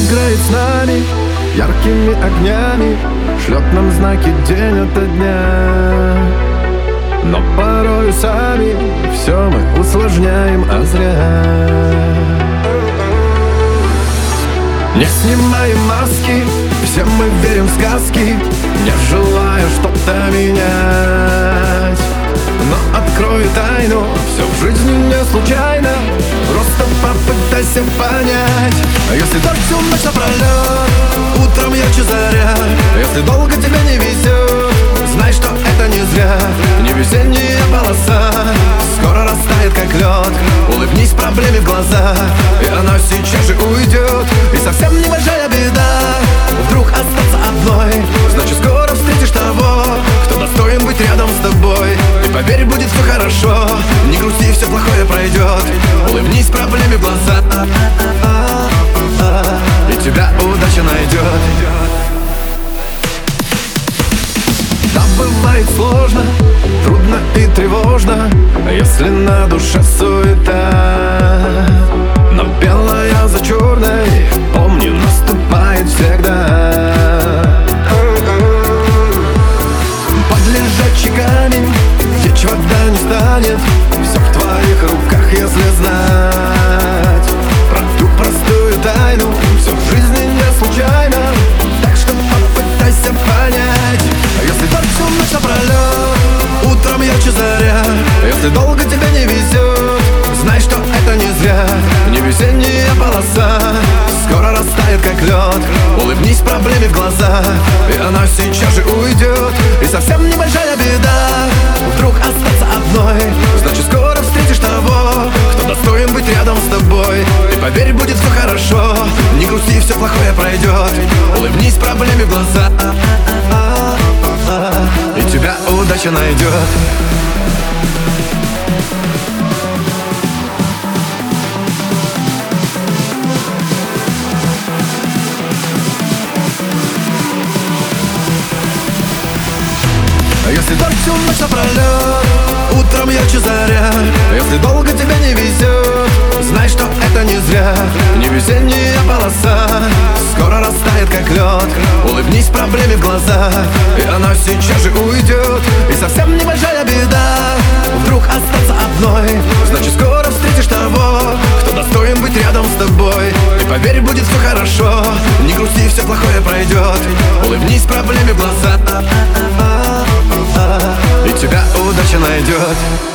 Играет с нами яркими огнями Шлет нам знаки день ото дня. Но порою сами все мы усложняем, а зря. Не снимаем маски, все мы верим в сказки Не желая что-то менять. Но открою тайну, все в жизни не случайно Просто попытайся понять Если дождь всю ночь напролет Утром ярче заря Если долго тебе не везет Знай, что это не зря. Не весенняя полоса Скоро растает, как лед Улыбнись проблеме в глаза И она сейчас же уйдет И совсем небольшая беда Вдруг остаться одной. Значит, скоро встретишь того Кто достоин быть рядом с тобой. И поверь, будет все хорошо. Не грусти, все плохое пройдет бывает сложно, трудно и тревожно Если на душе суета. Но белая за черной, помни, наступает всегда. Под лежачий камень, течь вода не станет Все в твоих руках, если знать. Про ту простую тайну Все в жизни не случайно Если долго тебе не везет Знай, что это не зря. Не весенняя полоса Скоро растает, как лед. Улыбнись проблеме в глаза И она сейчас же уйдет И совсем небольшая беда. Вдруг остаться одной. Значит, скоро встретишь того Кто достоин быть рядом с тобой. И поверь, будет все хорошо. Не грусти, все плохое пройдет Улыбнись проблеме в глаза И тебя удача найдет Если дождь всю ночь напролет Утром ярче заря? Если долго тебе не везет Знай, что это не зря. Не весенняя полоса Скоро растает, как лед Улыбнись проблеме в глаза И она сейчас же уйдет И совсем небольшая беда Вдруг остаться одной. Значит, скоро встретишь того Кто достоин быть рядом с тобой. И поверь, будет все хорошо Не грусти, все плохое пройдет Улыбнись проблеме в глаза найдет